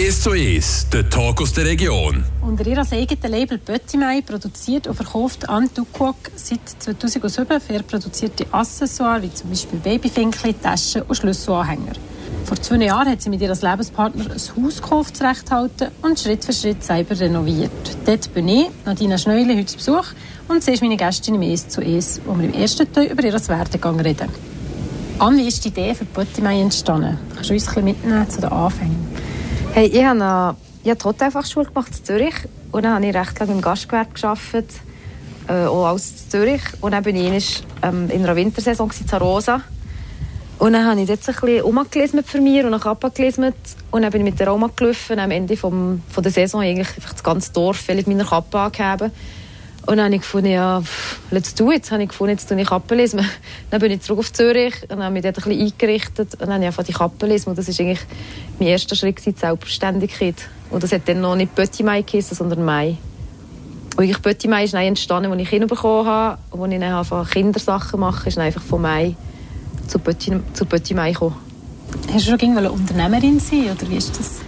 1 zu 1, der Talk aus der Region. Unter ihrem eigenen Label Böttimei produziert und verkauft Anne Dukwok seit 2007 fair produzierte Accessoires wie zum Beispiel Babyfinkli, Taschen und Schlüsselanhänger. Vor zwei Jahren hat sie mit ihrem Lebenspartner ein Haus gekauft, zurechthalten und Schritt für Schritt selber renoviert. Dort bin ich, Nadina Schneuli, heute zu Besuch und sie ist meine Gästin im «Es zu Es», wo wir im ersten Teil über ihren Werdegang reden. Anne, wie ist die Idee für Böttimei entstanden? Kannst du uns ein bisschen mitnehmen zu den Anfängen? Hey, ich habe eine, ich habe die Hotelfachschule gemacht in Zürich und dann habe ich recht lange im Gastgewerbe gearbeitet, äh, auch in Zürich. Und dann bin ich ähm, in einer Wintersaison in Rosa. Und dann habe ich dort ein bisschen umgelesen für mich und nach abgelesen. Und dann bin ich mit der Oma gelaufen am Ende vom, von der Saison eigentlich einfach das ganze Dorf mit meiner Kappe angegeben. Und dann habe ich gefunden, ja, let's do it. Habe ich gefunden, jetzt tue ich Kappe lesen. Dann bin ich zurück auf Zürich und habe mich dort ein bisschen eingerichtet. Und dann habe ich einfach die Kappe lesen. Und das war eigentlich mein erster Schritt in die Selbstständigkeit. Und das hat dann noch nicht Petit Mai geheißen, sondern Mai. Und ich Petit Mai ist entstanden, als ich Kinder bekommen habe. Und als ich dann Kindersachen mache, ist einfach von Mai zu Petit, zu Petit Mai gekommen. Hast du schon irgendwann Unternehmerin sein oder wie ist das?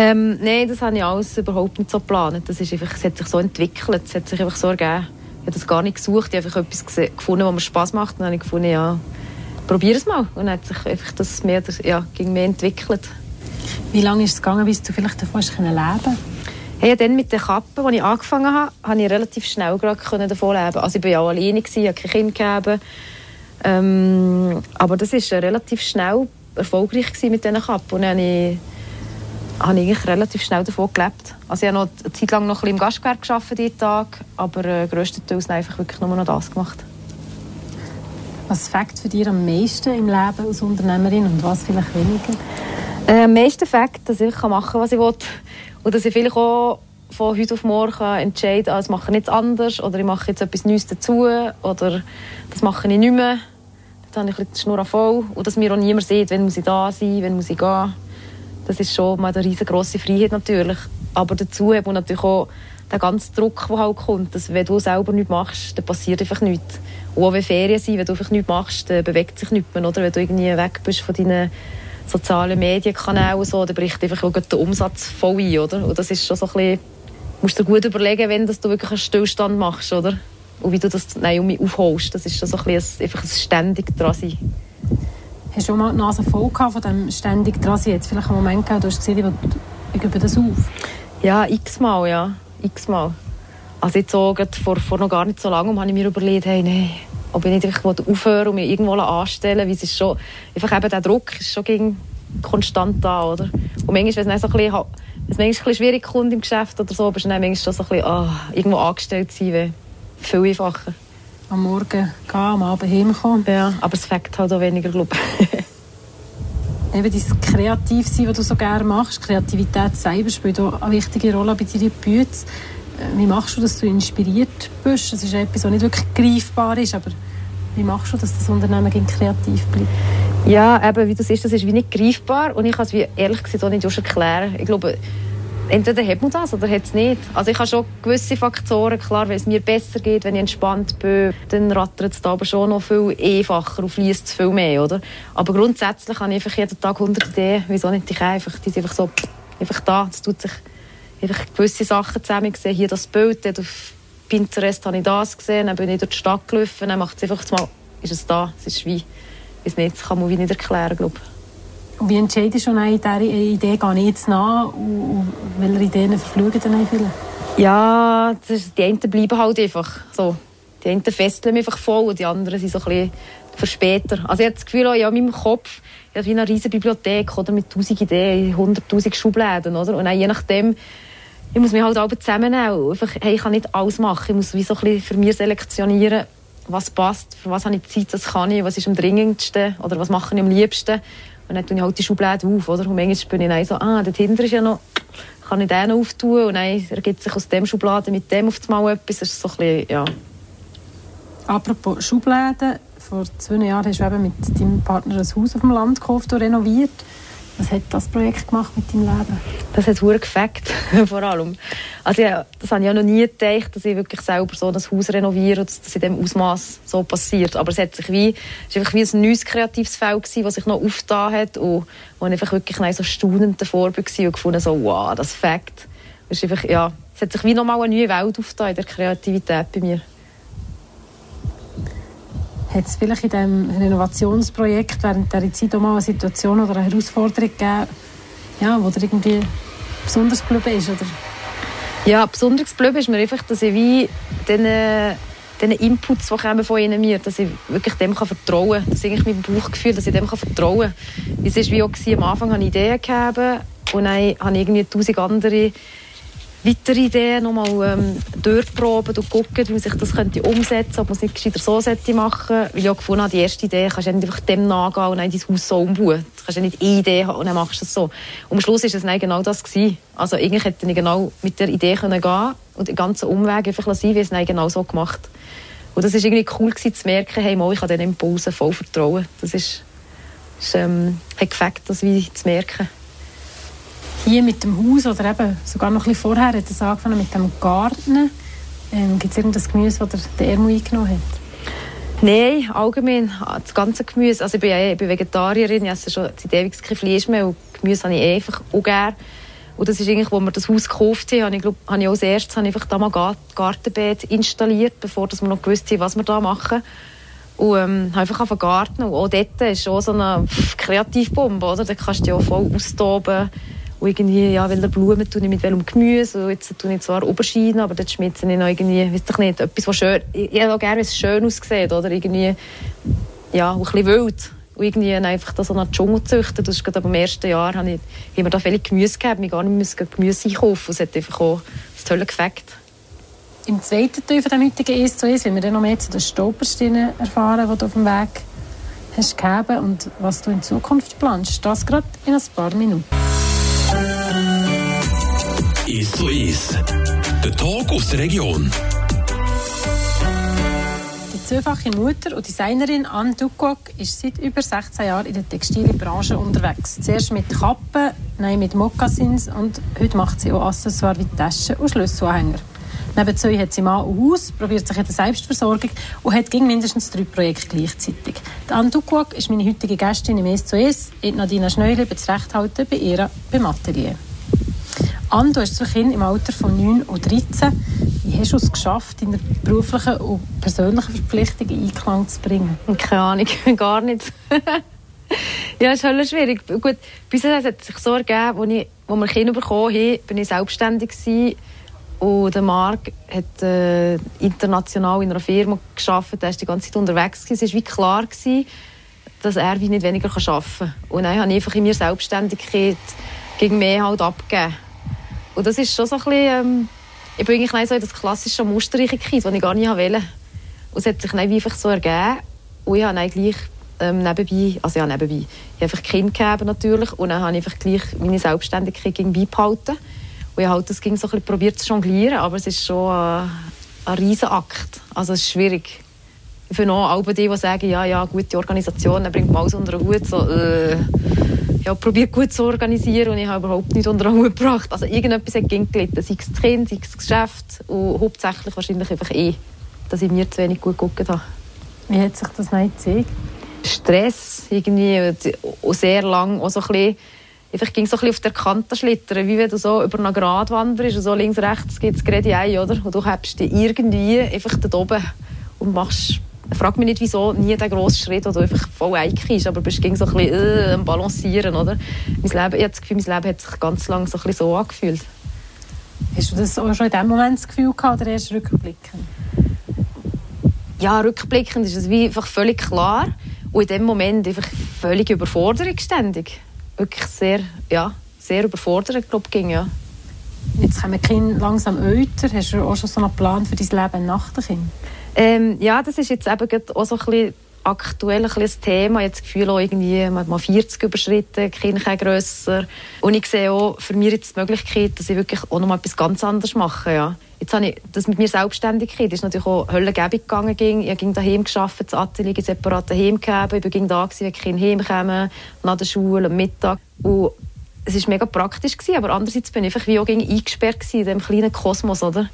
Ähm, nein, das habe ich alles überhaupt nicht so geplant. Das ist einfach, es hat sich so entwickelt, es hat sich einfach so ergeben. Ich habe das gar nicht gesucht, ich habe einfach etwas gefunden, was mir Spass macht. Und dann habe ich gefunden, ja, probiere es mal. Und dann hat sich einfach das mehr, ja, gegen mehr entwickelt. Wie lange ist es gegangen, bis du vielleicht davon leben konntest? Hey, dann mit der Kappe, als ich angefangen habe, konnte ich relativ schnell davon leben. Also ich war ja auch alleine, ich habe kein Kind gegeben. Ähm, aber das war relativ schnell erfolgreich mit diesen Kappen. Und dann habe ich habe ich relativ schnell davon gelebt. Also ich habe noch eine Zeit lang noch ein bisschen im Gastgewerbe gearbeitet, jeden Tag, aber äh, grösstenteils einfach wirklich nur noch das gemacht. Was fängt für dich am meisten im Leben als Unternehmerin und was vielleicht weniger? Äh, am meisten fängt, dass ich machen kann, was ich will. Und dass ich vielleicht auch von heute auf morgen entscheiden kann, ah, das mache ich jetzt anders oder ich mache jetzt etwas Neues dazu oder das mache ich nicht mehr. Dann habe ich ein bisschen die Schnur voll. Und dass mir auch niemand sieht, wenn muss ich da sein, wenn muss ich gehen. Das ist schon mal eine riesengroße Freiheit natürlich. Aber dazu hat man natürlich auch den ganzen Druck, der halt kommt. Dass, wenn du selber nichts machst, dann passiert einfach nichts. Auch wenn Ferien sind, wenn du einfach nichts machst, dann bewegt sich nichts mehr. Oder? Wenn du irgendwie weg bist von deinen sozialen Medienkanälen, so, dann bricht einfach der Umsatz voll ein. Oder? Und das ist schon so ein bisschen, musst du dir gut überlegen, wenn du wirklich einen Stillstand machst. Oder? Und wie du das mich aufholst. Das ist schon so ein, bisschen einfach ein ständig dran sein. Hast schon mal die Nase voll von dem ständig dran sein? Jetzt vielleicht einen Moment gehabt, du hast gesehen, ich gebe das auf. Ja, x-mal, ja. X-mal. Also jetzt so, vor, vor noch gar nicht so lange habe ich mir überlegt, hey, nee, ob ich nicht aufhören und mich irgendwo anstellen weil es ist schon, einfach eben der Druck ist schon gegen konstant da, oder? Und manchmal, wenn es so ein bisschen, wenn es manchmal schwierig kommt im Geschäft oder so, aber es ist manchmal schon so ein bisschen, oh, irgendwo angestellt sein, viel einfacher am Morgen gehen, am Abend heimkommen. Ja, aber es fängt halt auch weniger, glaube. Eben dieses Kreativsein, was du so gerne machst, Kreativität selber spielt auch eine wichtige Rolle bei deinen Bühnen. Wie machst du, dass du inspiriert bist? Das ist etwas, was nicht wirklich greifbar ist, aber wie machst du, dass das Unternehmen kreativ bleibt? Ja, eben, wie das ist, das ist wie nicht greifbar und ich kann es wie ehrlich gesagt auch nicht erklären. Ich glaube, entweder hat man das oder hat es nicht. Also ich habe schon gewisse Faktoren, klar, wenn es mir besser geht, wenn ich entspannt bin, dann rattert es da aber schon noch viel einfacher und fließt viel mehr, oder? Aber grundsätzlich habe ich einfach jeden Tag 100 Ideen, wieso nicht ich einfach, die sind einfach so, einfach da, es tut sich einfach gewisse Sachen zusammen gesehen, hier das Bild, dort auf Pinterest habe ich das gesehen, dann bin ich durch die Stadt gelaufen, dann macht es einfach mal, ist es da, es ist wie, weiß nicht, das kann man wie nicht erklären, glaube ich. Und wie entscheidest du in dieser Idee, gehe ich jetzt nach und welche Ideen verfliegen dann viele? Ja, ist, die einen bleiben halt einfach so. Die einen fesseln mich einfach voll und die anderen sind so ein bisschen für später. Also ich habe das Gefühl, ja, in meinem Kopf ich wie eine riesige Bibliothek oder, mit tausend Ideen, hunderttausend Schubladen. Oder? Und dann, je nachdem, ich muss mich halt alle zusammennehmen. Einfach, hey, ich kann nicht alles machen. Ich muss wie so ein bisschen für mich selektionieren, was passt, für was habe ich Zeit, das kann ich, was ist am dringendsten oder was mache ich am liebsten. Und dann tue ich halt die Schublade auf, oder? Und manchmal bin ich so, ah, dort hinten ist ja noch, kann ich den auftun? Und dann ergibt sich aus dem Schublade mit dem auf einmal etwas. Das ist so ein bisschen, ja. Apropos Schubladen, vor zwei Jahren hast du eben mit deinem Partner ein Haus auf dem Land gekauft und renoviert. Was hat das Projekt gemacht mit deinem Leben? Das hat hure gefackt, vor allem. Also ja, das habe ich ja noch nie gedacht, dass ich wirklich selber so das Haus renoviere und das in diesem Ausmaß so passiert. Aber es hat sich wie, es war einfach wie ein neues kreatives Feld gewesen, das sich noch aufgetan hat und wo ich einfach wirklich so staunend davor war und gefunden so, wow, das Fakt. Es, einfach, ja, es hat sich wie nochmal eine neue Welt aufgetan in der Kreativität bei mir. Hat es vielleicht in diesem Renovationsprojekt während dieser Zeit auch mal eine Situation oder eine Herausforderung gegeben, ja, wo dir irgendwie besonders geblieben ist? Oder? Ja, besonders geblieben ist mir einfach, dass ich wie diesen, diesen Inputs, die von ihnen mir, dass ich wirklich dem kann vertrauen kann. Das ist eigentlich mein Bauchgefühl, dass ich dem kann vertrauen kann. Es war wie auch, am Anfang habe ich Ideen gegeben und dann habe ich irgendwie tausend andere weitere Ideen nochmal ähm, durchproben und gucken, wie man sich das könnte umsetzen könnte, ob man es nicht gescheiter so sollte machen Weil ich auch gefunden habe, die erste Idee kannst du nicht einfach dem nachgehen und dann dein Haus so umbauen. Du kannst ja nicht eine Idee haben und dann machst du es so. Und am Schluss war es dann genau das. Gewesen. Also eigentlich hätte ich genau mit der Idee können gehen und den ganzen Umweg einfach sein wie es dann genau so gemacht. Und das war irgendwie cool gewesen, zu merken, hey, mal, ich kann diesen Impulsen voll vertrauen. Das ist, ist ähm, hat gefällt, das wie zu merken hier mit dem Haus oder eben sogar noch ein bisschen vorher hat es angefangen mit dem Garten. Ähm, Gibt es irgendein Gemüse, das der Ermo eingenommen hat? Nein, allgemein das ganze Gemüse. Also ich bin, ich bin Vegetarierin, ich esse schon seit ewig kein Fleisch mehr und Gemüse habe ich einfach auch gerne. Und das ist eigentlich, als wir das Haus gekauft haben, habe ich, glaub, habe ich als erstes habe ich einfach da mal Gartenbeet installiert, bevor wir noch gewusst haben, was wir da machen. Und ähm, einfach auf den Garten. Und auch dort ist auch so eine Kreativbombe, oder? Da kannst du dich auch voll austoben. Und irgendwie, ja, welche Blumen tue ich mit welchem Gemüse. Und jetzt tue ich zwar Oberschienen, aber dort schmitze ich noch irgendwie, weiß ich nicht, etwas, was schön, ich hätte auch gerne, wie es schön aussieht, oder? Irgendwie, ja, ein bisschen wild. Und irgendwie einfach das so einen Dschungel züchten. Das ist gerade am ersten Jahr, habe ich, wir da viele Gemüse gegeben, wir gar nicht müssen Gemüse einkaufen. Es hat einfach auch das tolle Effekt. Im zweiten Teil von dem heutigen «Es zu Es» wollen wir dann noch mehr zu den Stolpersteinen erfahren, die du auf dem Weg hast gegeben und was du in Zukunft planst. Das gerade in ein paar Minuten. Der Tag aus der Region. Die zweifache Mutter und Designerin Anne Dukok ist seit über 16 Jahren in der Textilbranche unterwegs. Zuerst mit Kappen, dann mit Mokassins und heute macht sie auch Accessoires wie Taschen und Schlüsselanhänger. Nebenzu hat sie Mann und Haus, probiert sich in der Selbstversorgung und hat gegen mindestens drei Projekte gleichzeitig. Die Anne Dukwak ist meine heutige Gästin im «Es zu Es». Nadina Schneuli wird das bei ihr beim Atelier. Anne, du hast zwei Kinder im Alter von 9 und 13. Wie hast du es geschafft, deine beruflichen und persönlichen Verpflichtungen in Einklang zu bringen? Keine Ahnung, gar nicht. ja, ist halt schwierig. Gut, hat es sich so ergeben, als, wir Kinder bekommen haben, bin ich selbstständig gewesen. Und Marc hat äh, international in einer Firma gearbeitet, er war die ganze Zeit unterwegs. Es war wie klar, gewesen, dass er wie nicht weniger arbeiten kann. Und dann habe ich einfach in mir Selbstständigkeit gegen mehr halt abgegeben. Und das ist schon so ein bisschen, ähm, ich bin eigentlich so in das klassische musterreiche Kind, das ich gar nicht wollte. Und es hat sich dann einfach so ergeben. Und ich habe dann gleich ähm, nebenbei, also ja nebenbei, ich habe einfach Kind gegeben natürlich und dann habe ich einfach gleich meine Selbstständigkeit beibehalten. Und ich halt das ging so ein bisschen probiert zu jonglieren, aber es ist schon ein, ein Riesenakt. Also es ist schwierig. Ich finde auch alle die, die sagen, ja, ja, gute Organisation, dann bringt man alles unter den Hut, so, äh, ja, probiert gut zu organisieren und ich habe überhaupt nicht unter den Hut gebracht. Also irgendetwas hat gelitten, sei es das Kind, sei es das Geschäft und hauptsächlich wahrscheinlich einfach eh, dass ich mir zu wenig gut geguckt habe. Wie hat sich das nicht gezeigt? Stress, irgendwie, sehr lang, auch so ein bisschen, einfach ging so ein bisschen auf der Kante schlittern, wie wenn du so über einen Grat wanderst und so links, rechts geht es gerade ein, oder? Und du hebst dich irgendwie einfach da oben und machst frag mich nicht, wieso nie der grosse Schritt, wo du einfach voll einkriegst, aber bist ging so ein bisschen äh, am Balancieren, oder? Mein Leben, ich habe das Gefühl, mein Leben hat sich ganz lange so, ein bisschen so angefühlt. Hast du das auch schon in dem Moment das Gefühl gehabt, oder erst rückblickend? Ja, rückblickend ist es wie einfach völlig klar und in dem Moment einfach völlig Überforderung ständig. Wirklich sehr, ja, sehr überfordert, glaube ich, ja. Jetzt kommen die Kinder langsam älter. Hast du auch schon so einen Plan für dein Leben nach dem Kind? Ähm, ja, das ist jetzt eben auch so ein bisschen aktuell ein, ein Thema. Jetzt das Gefühl auch irgendwie, man hat mal 40 überschritten, Kinder grösser. Und ich sehe auch für mich jetzt die Möglichkeit, dass ich wirklich auch noch mal etwas ganz anderes mache. Ja. Jetzt habe ich das mit mir Selbstständigkeit, das ist natürlich auch höllengebig gegangen. Ich habe daheim gearbeitet, das Atelier separat daheim gegeben. Ich war da, wenn die Kinder heimkamen, nach der Schule, am Mittag. Und es ist mega praktisch gewesen, aber andererseits bin ich einfach wie auch eingesperrt gewesen in diesem kleinen Kosmos, oder?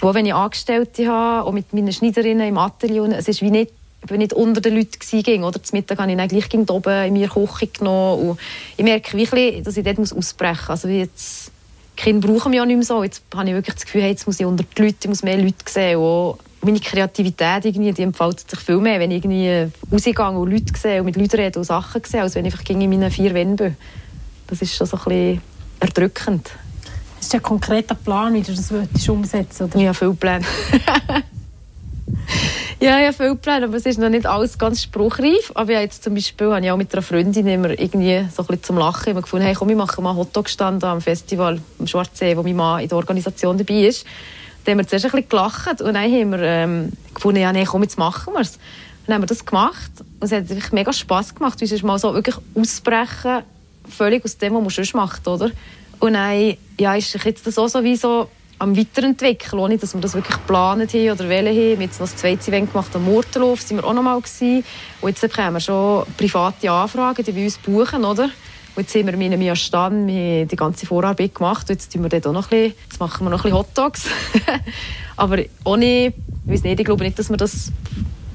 Wo, wenn ich Angestellte habe, auch mit meinen Schneiderinnen im Atelier, es ist wie nicht ich bin nicht unter den Leuten gewesen, oder zum Mittag habe ich dann gleich oben in mir Küche genommen und ich merke wirklich, dass ich dort ausbrechen muss. Also jetzt, Kinder brauchen mich auch nicht mehr so. Jetzt habe ich wirklich das Gefühl, jetzt muss ich unter die Leute, ich muss mehr Leute sehen. Und meine Kreativität irgendwie, die entfaltet sich viel mehr, wenn ich irgendwie rausgehe und Leute sehe und mit Leuten rede und Sachen sehe, als wenn ich einfach in meinen vier Wänden bin. Das ist schon so ein bisschen erdrückend. Ist das ein konkreter Plan, wie du das umsetzen willst? Ja, viele Pläne. ja, ja, viele Pläne, aber es ist noch nicht alles ganz spruchreif. Aber ja, jetzt zum Beispiel habe ich auch mit einer Freundin immer irgendwie so ein bisschen zum Lachen immer gefunden, hey, komm, wir machen mal einen Hotdog-Stand am Festival am Schwarzsee, wo mein Mann in der Organisation dabei ist. Da haben wir zuerst ein bisschen gelacht und dann haben wir ähm, gefunden, ja, nee, komm, jetzt machen wir es. Dann haben wir das gemacht und es hat wirklich mega Spass gemacht, weil es mal so wirklich ausbrechen, völlig aus dem, was man sonst macht, oder? Und dann ja, ist jetzt das auch so wie so am Weiterentwickeln, ohne dass wir das wirklich geplant haben oder wollen haben. Wir haben jetzt noch das zweite Event gemacht am Murtenhof, sind wir auch noch mal gewesen. Und jetzt bekommen wir schon private Anfragen, die wir uns buchen, oder? Und jetzt sind wir in einem Stand, die ganze Vorarbeit gemacht. Und jetzt, wir auch noch ein bisschen, jetzt machen wir noch ein bisschen Hotdogs. Aber ohne, ich weiß nicht, ich glaube nicht, dass wir das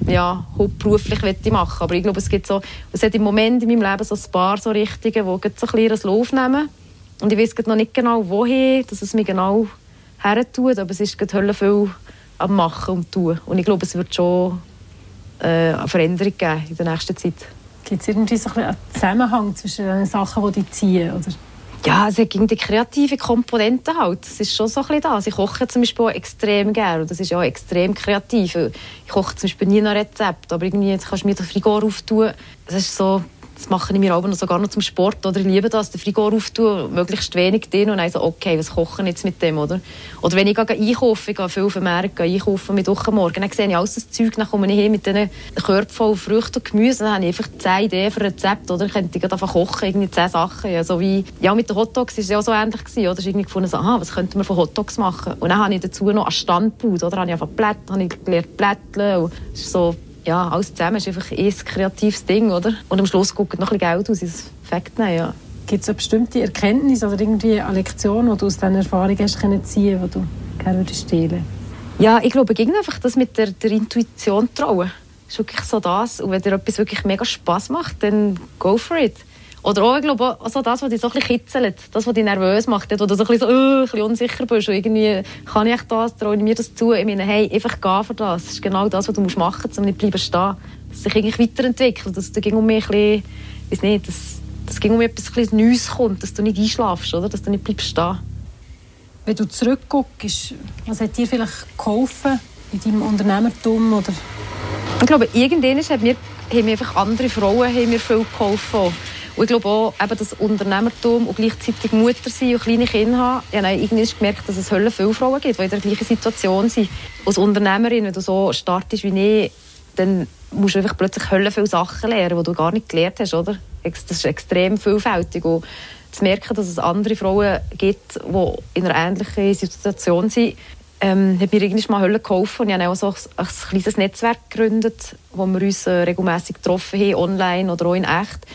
ja, hauptberuflich machen machen Aber ich glaube, es gibt so, es hat im Moment in meinem Leben so ein paar so Richtungen, die so ein bisschen Lauf nehmen. Und ich weiß noch nicht genau, wohin, dass es mich genau her tut, aber es ist gerade viel am Machen und Tun. Und ich glaube, es wird schon äh, eine Veränderung geben in der nächsten Zeit. Gibt es irgendwie so ein einen Zusammenhang zwischen den Sachen, die dich ziehen? Oder? Ja, es gibt die kreative Komponente halt. Das ist schon so ein bisschen das. Ich koche zum Beispiel extrem gerne. Das ist ja auch extrem kreativ. Ich koche zum Beispiel nie nach Rezept, aber irgendwie kannst du mir den Frigo auftun. Das ist so das mache ich mir aber noch sogar noch zum Sport. Oder ich liebe das, den Frigo auftun, möglichst wenig drin und dann so, okay, was kochen jetzt mit dem, oder? Oder wenn ich gehe einkaufen, ich gehe viel auf den Markt einkaufen mit Morgen, dann sehe ich alles das Zeug, dann komme ich hin mit diesen Körpern voll Früchten und Gemüse, dann habe ich einfach zehn Ideen für ein Rezept, oder? Ich könnte einfach kochen, irgendwie zehn Sachen. Ja, so wie, ja, mit den Hotdogs war es ja auch so ähnlich gewesen, oder? Ich irgendwie gefunden, so, aha, was könnte man von Hotdogs machen? Und dann habe ich dazu noch einen Stand gebaut, oder? Habe ich einfach Blätter, habe ich gelernt Blätteln so ja, alles zusammen ist einfach ein kreatives Ding, oder? Und am Schluss guckt noch ein bisschen Geld aus ins Effekt nehmen, ja. Gibt es eine bestimmte Erkenntnis oder irgendwie eine Lektion, die du aus diesen Erfahrungen hast können ziehen, die du gerne würdest teilen Ja, ich glaube, gegen einfach das mit der, der Intuition trauen. Das ist wirklich so das. Und wenn dir etwas wirklich mega Spass macht, dann go for it. Oder auch, ich glaube, also das, was dich so ein bisschen kitzelt, das, was dich nervös macht, wo du so ein bisschen, so, uh, ein bisschen unsicher bist und irgendwie, kann ich das, traue ich mir das zu? Ich meine, hey, einfach geh für das. Das ist genau das, was du machen musst, um nicht bleiben stehen. Dass sich eigentlich weiterentwickelt, dass du um mich ein bisschen, nicht, dass, dass ging um etwas ein Neues kommt, dass du nicht einschlafst, oder? Dass du nicht bleibst stehen. Wenn du zurückguckst, was hat dir vielleicht geholfen in deinem Unternehmertum, oder? Ich glaube, irgendwann hat mir, haben mir einfach andere Frauen haben mir viel geholfen. Und ich glaube auch, eben das Unternehmertum und gleichzeitig Mutter sein und kleine Kinder haben. Ich habe irgendwann gemerkt, dass es Hölle viele Frauen gibt, die in der gleichen Situation sind. Als Unternehmerin, wenn du so startest wie ich, dann musst du einfach plötzlich Hölle viele Sachen lernen, die du gar nicht gelernt hast, oder? Das ist extrem vielfältig. Und zu merken, dass es andere Frauen gibt, die in einer ähnlichen Situation sind, ähm, hat mir irgendwann mal Hölle geholfen. Und ich habe auch so ein, ein kleines Netzwerk gegründet, wo wir uns äh, regelmäßig getroffen haben, online oder auch in echt.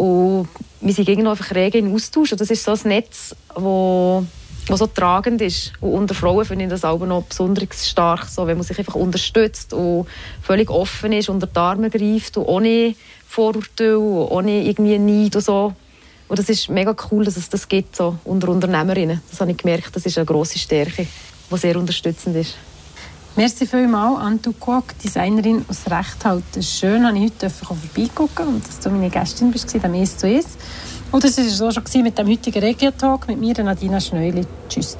Und wir sind irgendwie einfach rege im Austausch. Und das ist so ein Netz, wo so tragend ist. Und unter Frauen finde ich das auch noch besonders stark, so, wenn man sich einfach unterstützt und völlig offen ist, unter die Arme greift und ohne Vorurteile ohne irgendwie Neid und so. Und das ist mega cool, dass es das gibt, so unter Unternehmerinnen. Das habe ich gemerkt, das ist eine grosse Stärke, die sehr unterstützend ist. Merci vielmals, Antu Kuok, Designerin aus Rechthalten. Schön, dass ich heute vorbeigucken und dass du meine Gästin bist, am «Es zu Es». Und das war es auch schon mit dem heutigen Regio-Talk mit mir, Nadina Schneuli. Tschüss